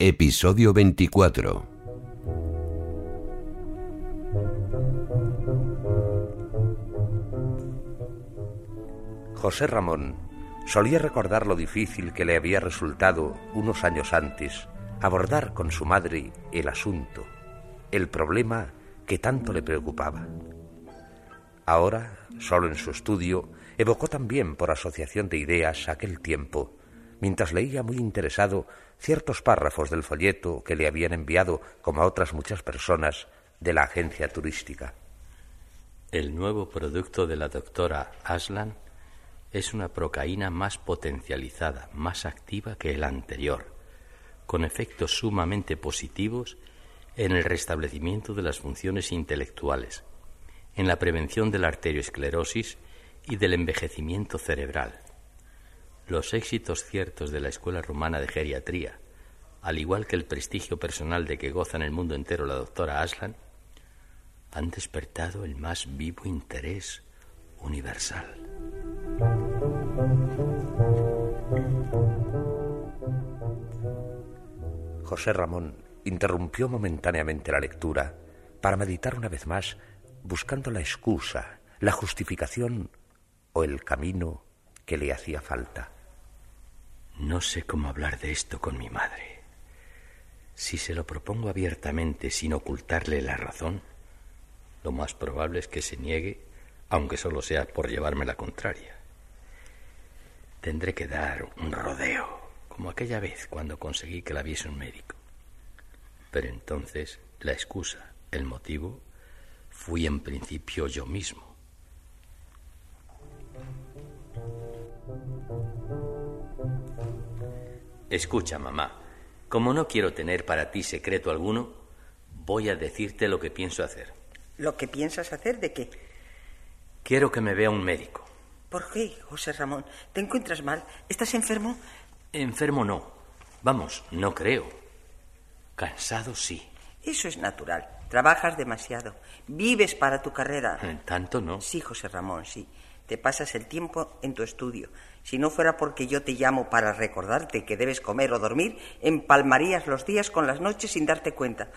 Episodio 24. José Ramón solía recordar lo difícil que le había resultado unos años antes abordar con su madre el asunto, el problema que tanto le preocupaba. Ahora, solo en su estudio, evocó también por asociación de ideas aquel tiempo, mientras leía muy interesado ciertos párrafos del folleto que le habían enviado, como a otras muchas personas, de la agencia turística. El nuevo producto de la doctora Aslan es una procaína más potencializada, más activa que el anterior con efectos sumamente positivos en el restablecimiento de las funciones intelectuales, en la prevención de la arteriosclerosis y del envejecimiento cerebral. Los éxitos ciertos de la Escuela Romana de Geriatría, al igual que el prestigio personal de que goza en el mundo entero la doctora Aslan, han despertado el más vivo interés universal. José Ramón interrumpió momentáneamente la lectura para meditar una vez más, buscando la excusa, la justificación o el camino que le hacía falta. No sé cómo hablar de esto con mi madre. Si se lo propongo abiertamente sin ocultarle la razón, lo más probable es que se niegue, aunque solo sea por llevarme la contraria. Tendré que dar un rodeo como aquella vez cuando conseguí que la viese un médico. Pero entonces la excusa, el motivo, fui en principio yo mismo. Escucha, mamá, como no quiero tener para ti secreto alguno, voy a decirte lo que pienso hacer. ¿Lo que piensas hacer de qué? Quiero que me vea un médico. ¿Por qué, José Ramón? ¿Te encuentras mal? ¿Estás enfermo? Enfermo no. Vamos, no creo. Cansado sí. Eso es natural. Trabajas demasiado. Vives para tu carrera. En tanto no. Sí, José Ramón, sí. Te pasas el tiempo en tu estudio. Si no fuera porque yo te llamo para recordarte que debes comer o dormir, empalmarías los días con las noches sin darte cuenta.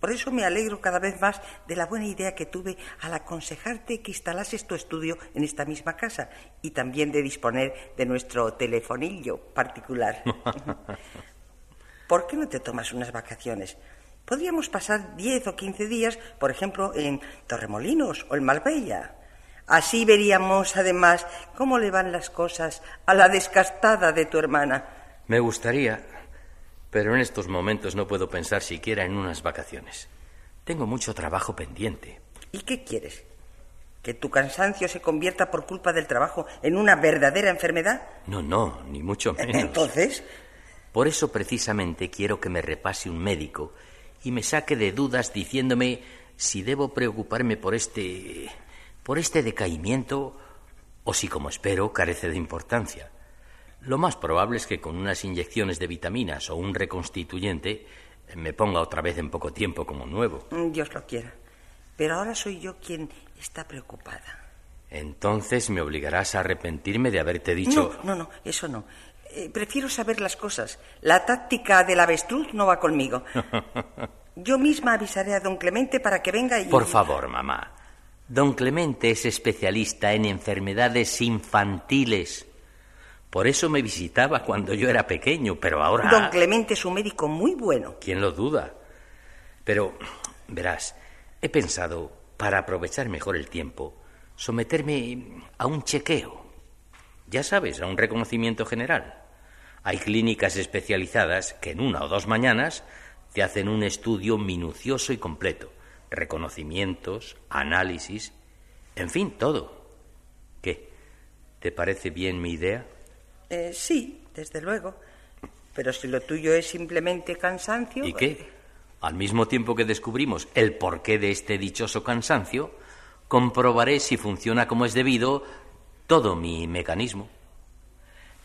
Por eso me alegro cada vez más de la buena idea que tuve al aconsejarte que instalases tu estudio en esta misma casa y también de disponer de nuestro telefonillo particular. ¿Por qué no te tomas unas vacaciones? Podríamos pasar diez o quince días, por ejemplo, en Torremolinos o en Marbella. Así veríamos, además, cómo le van las cosas a la descastada de tu hermana. Me gustaría, pero en estos momentos no puedo pensar siquiera en unas vacaciones. Tengo mucho trabajo pendiente. ¿Y qué quieres? ¿Que tu cansancio se convierta por culpa del trabajo en una verdadera enfermedad? No, no, ni mucho menos. Entonces. Por eso precisamente quiero que me repase un médico y me saque de dudas diciéndome si debo preocuparme por este. Por este decaimiento o si, como espero, carece de importancia. Lo más probable es que con unas inyecciones de vitaminas o un reconstituyente me ponga otra vez en poco tiempo como nuevo. Dios lo quiera. Pero ahora soy yo quien está preocupada. Entonces me obligarás a arrepentirme de haberte dicho... No, no, no, eso no. Eh, prefiero saber las cosas. La táctica del avestruz no va conmigo. Yo misma avisaré a don Clemente para que venga y... Por favor, mamá. Don Clemente es especialista en enfermedades infantiles. Por eso me visitaba cuando yo era pequeño, pero ahora... Don Clemente es un médico muy bueno. ¿Quién lo duda? Pero, verás, he pensado, para aprovechar mejor el tiempo, someterme a un chequeo. Ya sabes, a un reconocimiento general. Hay clínicas especializadas que en una o dos mañanas te hacen un estudio minucioso y completo. Reconocimientos, análisis, en fin, todo. ¿Qué? ¿Te parece bien mi idea? Eh, sí, desde luego. Pero si lo tuyo es simplemente cansancio... ¿Y qué? Al mismo tiempo que descubrimos el porqué de este dichoso cansancio, comprobaré si funciona como es debido todo mi mecanismo.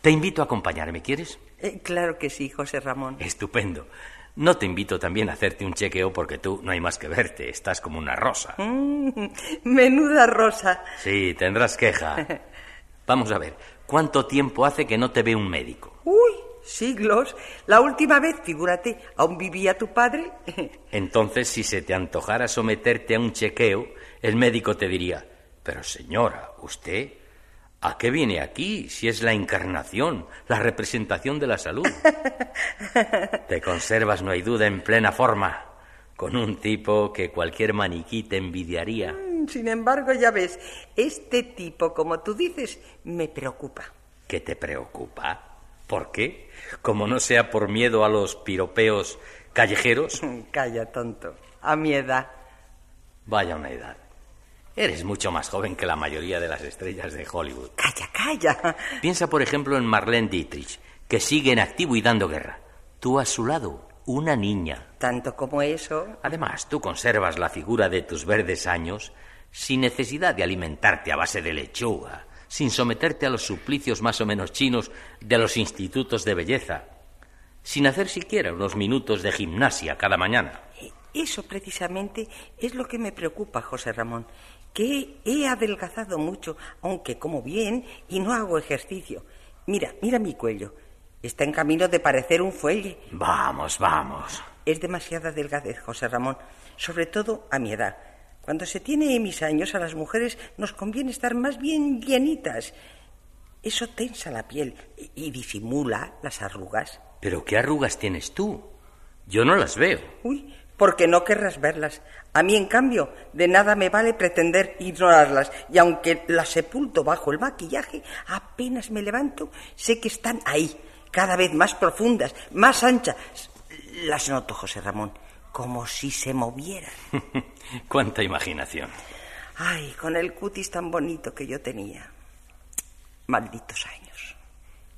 Te invito a acompañarme, ¿quieres? Eh, claro que sí, José Ramón. Estupendo. No te invito también a hacerte un chequeo porque tú no hay más que verte, estás como una rosa. Mm, menuda rosa. Sí, tendrás queja. Vamos a ver, ¿cuánto tiempo hace que no te ve un médico? Uy, siglos. La última vez, figúrate, ¿aún vivía tu padre? Entonces, si se te antojara someterte a un chequeo, el médico te diría, pero señora, usted ¿A qué viene aquí si es la encarnación, la representación de la salud? Te conservas, no hay duda, en plena forma, con un tipo que cualquier maniquí te envidiaría. Mm, sin embargo, ya ves, este tipo, como tú dices, me preocupa. ¿Qué te preocupa? ¿Por qué? Como no sea por miedo a los piropeos callejeros. Calla, tonto. A mi edad. Vaya una edad. Eres mucho más joven que la mayoría de las estrellas de Hollywood. Calla, calla. Piensa, por ejemplo, en Marlene Dietrich, que sigue en activo y dando guerra. Tú a su lado, una niña. Tanto como eso. Además, tú conservas la figura de tus verdes años sin necesidad de alimentarte a base de lechuga, sin someterte a los suplicios más o menos chinos de los institutos de belleza, sin hacer siquiera unos minutos de gimnasia cada mañana. Eso precisamente es lo que me preocupa, José Ramón que he adelgazado mucho, aunque como bien y no hago ejercicio. Mira, mira mi cuello. Está en camino de parecer un fuelle. Vamos, vamos. Es demasiada delgadez, José Ramón, sobre todo a mi edad. Cuando se tiene mis años, a las mujeres nos conviene estar más bien llenitas. Eso tensa la piel y disimula las arrugas. ¿Pero qué arrugas tienes tú? Yo no las veo. Uy, porque no querrás verlas. A mí, en cambio, de nada me vale pretender ignorarlas, y aunque las sepulto bajo el maquillaje, apenas me levanto, sé que están ahí, cada vez más profundas, más anchas. Las noto, José Ramón, como si se movieran. Cuánta imaginación. Ay, con el cutis tan bonito que yo tenía. Malditos años.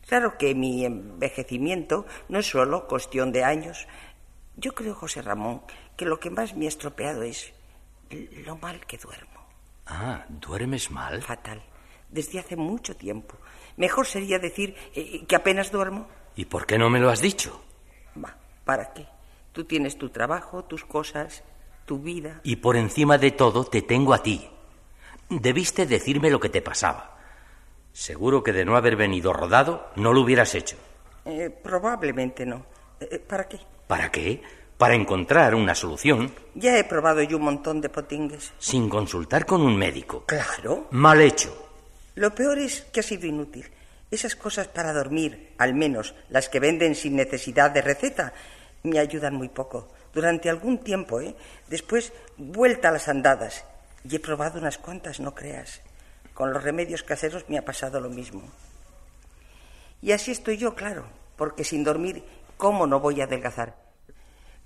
Claro que mi envejecimiento no es solo cuestión de años, yo creo, José Ramón, que lo que más me ha estropeado es lo mal que duermo. Ah, ¿duermes mal? Fatal. Desde hace mucho tiempo. Mejor sería decir eh, que apenas duermo. ¿Y por qué no me lo has dicho? Va, ¿para qué? Tú tienes tu trabajo, tus cosas, tu vida. Y por encima de todo te tengo a ti. Debiste decirme lo que te pasaba. Seguro que de no haber venido rodado no lo hubieras hecho. Eh, probablemente no. Eh, ¿Para qué? ¿Para qué? Para encontrar una solución. Ya he probado yo un montón de potingues. Sin consultar con un médico. Claro. Mal hecho. Lo peor es que ha sido inútil. Esas cosas para dormir, al menos las que venden sin necesidad de receta, me ayudan muy poco. Durante algún tiempo, ¿eh? Después, vuelta a las andadas. Y he probado unas cuantas, no creas. Con los remedios caseros me ha pasado lo mismo. Y así estoy yo, claro, porque sin dormir ¿Cómo no voy a adelgazar?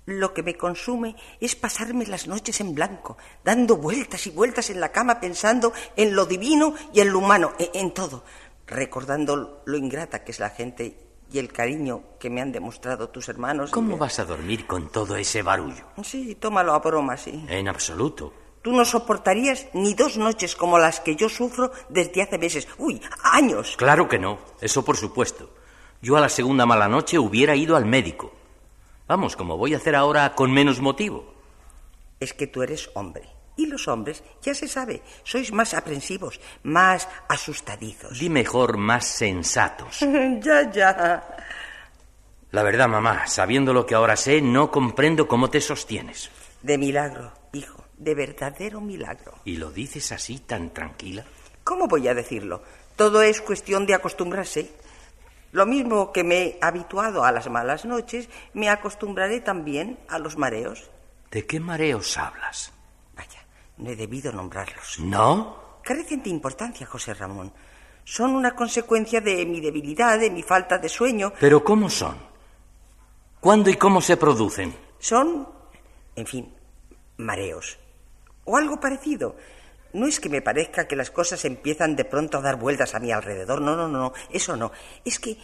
Lo que me consume es pasarme las noches en blanco, dando vueltas y vueltas en la cama pensando en lo divino y en lo humano, e, en, todo, recordando lo ingrata que es la gente y el cariño que me han demostrado tus hermanos. ¿Cómo vas a dormir con todo ese barullo? Sí, tómalo a broma, sí. En absoluto. Tú no soportarías ni dos noches como las que yo sufro desde hace meses. Uy, años. Claro que no, eso por supuesto. Yo a la segunda mala noche hubiera ido al médico. Vamos, como voy a hacer ahora con menos motivo. Es que tú eres hombre. Y los hombres, ya se sabe, sois más aprensivos, más asustadizos. Di mejor más sensatos. ya, ya. La verdad, mamá, sabiendo lo que ahora sé, no comprendo cómo te sostienes. De milagro, hijo, de verdadero milagro. ¿Y lo dices así tan tranquila? ¿Cómo voy a decirlo? Todo es cuestión de acostumbrarse. Lo mismo que me he habituado a las malas noches, me acostumbraré también a los mareos. ¿De qué mareos hablas? Vaya, no he debido nombrarlos. ¿No? Carecen de importancia, José Ramón. Son una consecuencia de mi debilidad, de mi falta de sueño. ¿Pero cómo son? ¿Cuándo y cómo se producen? Son, en fin, mareos. O algo parecido. No es que me parezca que las cosas empiezan de pronto a dar vueltas a mi alrededor, no, no, no, eso no. Es que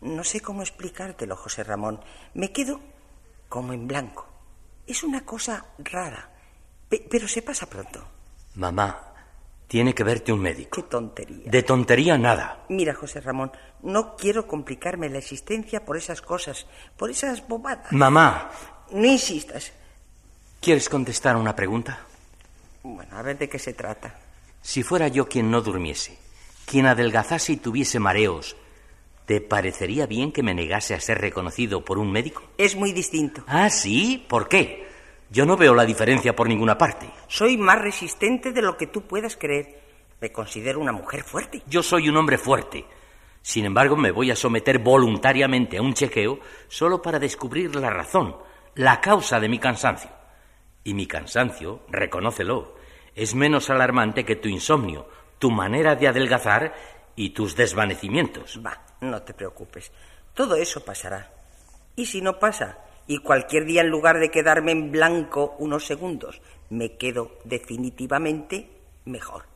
No sé cómo explicártelo, José Ramón. Me quedo como en blanco. Es una cosa rara, pero se pasa pronto. Mamá, tiene que verte un médico. Qué tontería. De tontería nada. Mira, José Ramón, no quiero complicarme la existencia por esas cosas, por esas bobadas. Mamá. No insistas. ¿Quieres contestar una pregunta? Bueno, a ver de qué se trata. Si fuera yo quien no durmiese, quien adelgazase y tuviese mareos, ¿te parecería bien que me negase a ser reconocido por un médico? Es muy distinto. Ah, sí, ¿por qué? Yo no veo la diferencia por ninguna parte. Soy más resistente de lo que tú puedas creer. Me considero una mujer fuerte. Yo soy un hombre fuerte. Sin embargo, me voy a someter voluntariamente a un chequeo solo para descubrir la razón, la causa de mi cansancio. Y mi cansancio, reconócelo, es menos alarmante que tu insomnio, tu manera de adelgazar y tus desvanecimientos. Va, no te preocupes. Todo eso pasará. ¿Y si no pasa? y cualquier día en lugar de quedarme en blanco unos segundos, me quedo definitivamente mejor.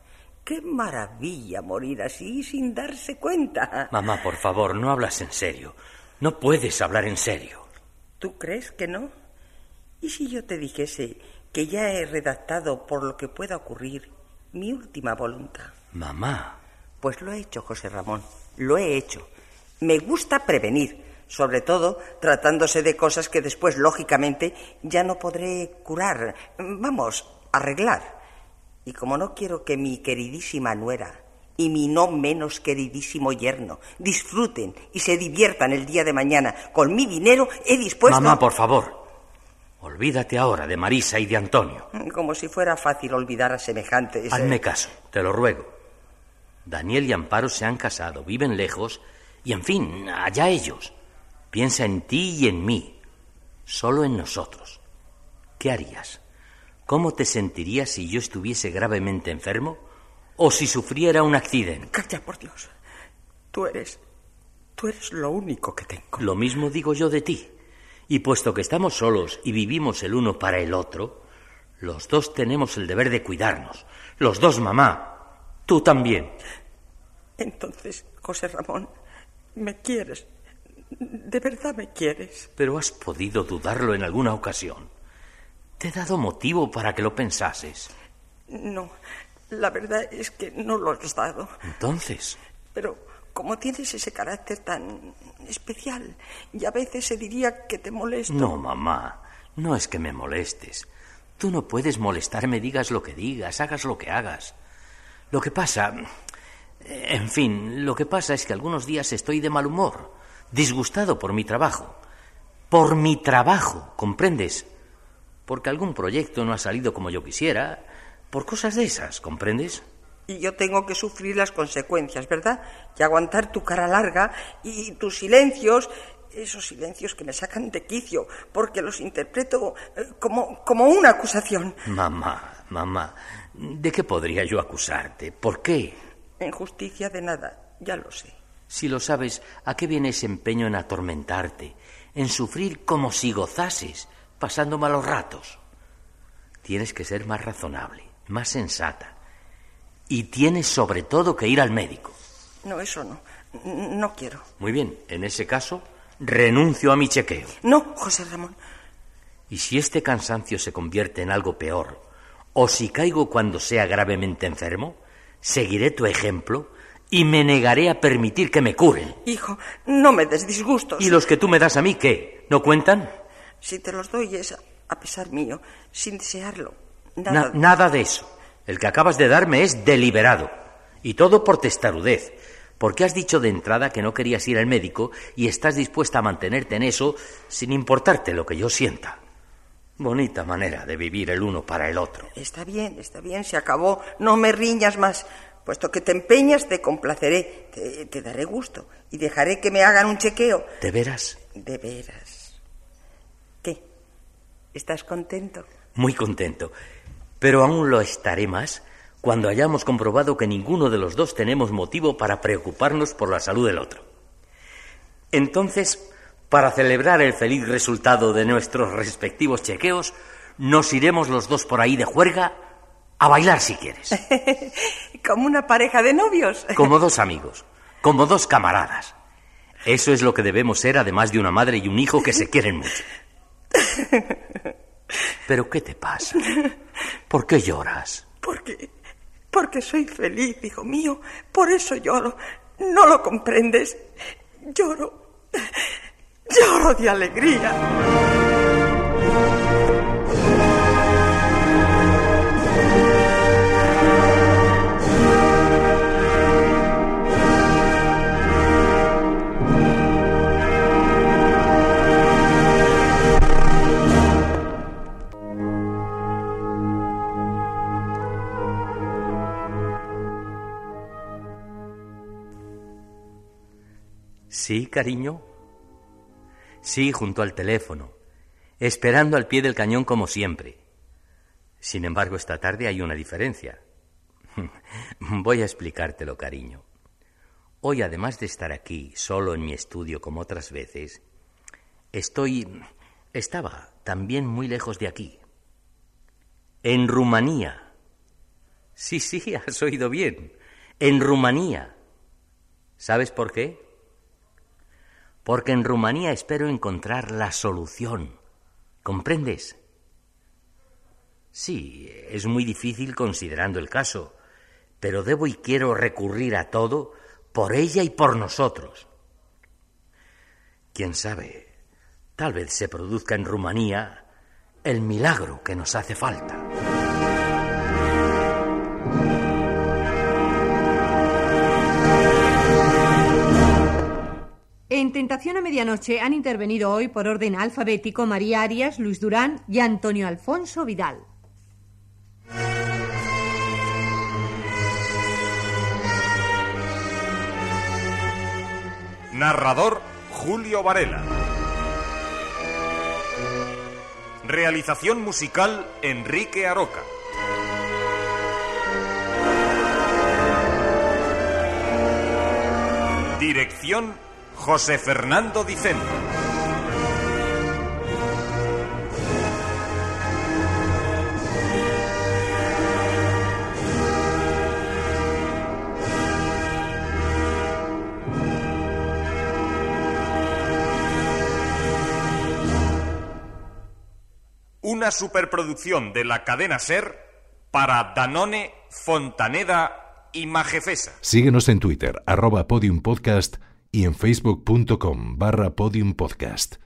Qué maravilla morir así sin darse cuenta. Mamá, por favor, no hablas en serio. No puedes hablar en serio. ¿Tú crees que no? ¿Y si yo te dijese que ya he redactado por lo que pueda ocurrir mi última voluntad? Mamá. Pues lo he hecho, José Ramón. Lo he hecho. Me gusta prevenir sobre todo tratándose de cosas que después, lógicamente, ya no podré curar, vamos, arreglar. Y como no quiero que mi queridísima nuera y mi no menos queridísimo yerno disfruten y se diviertan el día de mañana con mi dinero, he dispuesto... Mamá, por favor. Olvídate ahora de Marisa y de Antonio. Como si fuera fácil olvidar a semejantes. Hazme caso, te lo ruego. Daniel y Amparo se han casado, viven lejos y, en fin, allá ellos. Piensa en ti y en mí, solo en nosotros. ¿Qué harías? ¿Cómo te sentirías si yo estuviese gravemente enfermo o si sufriera un accidente? Calla, por Dios. Tú eres. Tú eres lo único que tengo. Lo mismo digo yo de ti. Y puesto que estamos solos y vivimos el uno para el otro, los dos tenemos el deber de cuidarnos. Los dos, mamá. Tú también. Entonces, José Ramón, ¿me quieres? ¿De verdad me quieres? Pero has podido dudarlo en alguna ocasión. Te he dado motivo para que lo pensases. No, la verdad es que no lo has dado. Entonces. Pero como tienes ese carácter tan especial, y a veces se diría que te molesto. No, mamá, no es que me molestes. Tú no puedes molestarme, digas lo que digas, hagas lo que hagas. Lo que pasa... En fin, lo que pasa es que algunos días estoy de mal humor disgustado por mi trabajo. Por mi trabajo, ¿comprendes? Porque algún proyecto no ha salido como yo quisiera, por cosas de esas, ¿comprendes? Y yo tengo que sufrir las consecuencias, ¿verdad? Y aguantar tu cara larga y tus silencios, esos silencios que me sacan de quicio, porque los interpreto eh, como, como una acusación. Mamá, mamá, ¿de qué podría yo acusarte? ¿Por qué? En justicia de nada, ya lo sé. Si lo sabes, ¿a qué viene ese empeño en atormentarte, en sufrir como si gozases, pasando malos ratos? Tienes que ser más razonable, más sensata. Y tienes sobre todo que ir al médico. No, eso no. No quiero. Muy bien, en ese caso, renuncio a mi chequeo. No, José Ramón. Y si este cansancio se convierte en algo peor, o si caigo cuando sea gravemente enfermo, seguiré tu ejemplo y me negaré a permitir que me curen. Hijo, no me des disgustos. ¿Y los que tú me das a mí qué? ¿No cuentan? Si te los doy es a pesar mío, sin desearlo. Nada, nada de eso. El que acabas de darme es deliberado. Y todo por testarudez. Porque has dicho de entrada que no querías ir al médico y estás dispuesta a mantenerte en eso sin importarte lo que yo sienta. Bonita manera de vivir el uno para el otro. Está bien, está bien, se acabó. No me riñas más. Puesto que te empeñas, te complaceré, te, daré gusto y dejaré que me hagan un chequeo. ¿De veras? De veras. ¿Qué? ¿Estás contento? Muy contento. Pero aún lo estaré más cuando hayamos comprobado que ninguno de los dos tenemos motivo para preocuparnos por la salud del otro. Entonces, para celebrar el feliz resultado de nuestros respectivos chequeos, nos iremos los dos por ahí de juerga a bailar si quieres. Como una pareja de novios. Como dos amigos, como dos camaradas. Eso es lo que debemos ser, además de una madre y un hijo que se quieren mucho. ¿Pero qué te pasa? ¿Por qué lloras? Porque. Porque soy feliz, hijo mío. Por eso lloro. ¿No lo comprendes? Lloro. Lloro de alegría. Sí, cariño. Sí, junto al teléfono, esperando al pie del cañón como siempre. Sin embargo, esta tarde hay una diferencia. Voy a explicártelo, cariño. Hoy, además de estar aquí, solo en mi estudio como otras veces, estoy... estaba también muy lejos de aquí. En Rumanía. Sí, sí, has oído bien. En Rumanía. ¿Sabes por qué? Porque en Rumanía espero encontrar la solución. ¿Comprendes? Sí, es muy difícil considerando el caso, pero debo y quiero recurrir a todo por ella y por nosotros. Quién sabe, tal vez se produzca en Rumanía el milagro que nos hace falta. En Tentación a Medianoche han intervenido hoy por orden alfabético María Arias, Luis Durán y Antonio Alfonso Vidal. Narrador Julio Varela. Realización musical Enrique Aroca. Dirección José Fernando Dicen. Una superproducción de la cadena Ser para Danone, Fontaneda y Majefesa. Síguenos en Twitter, arroba podiumpodcast y en facebook.com barra podiumpodcast.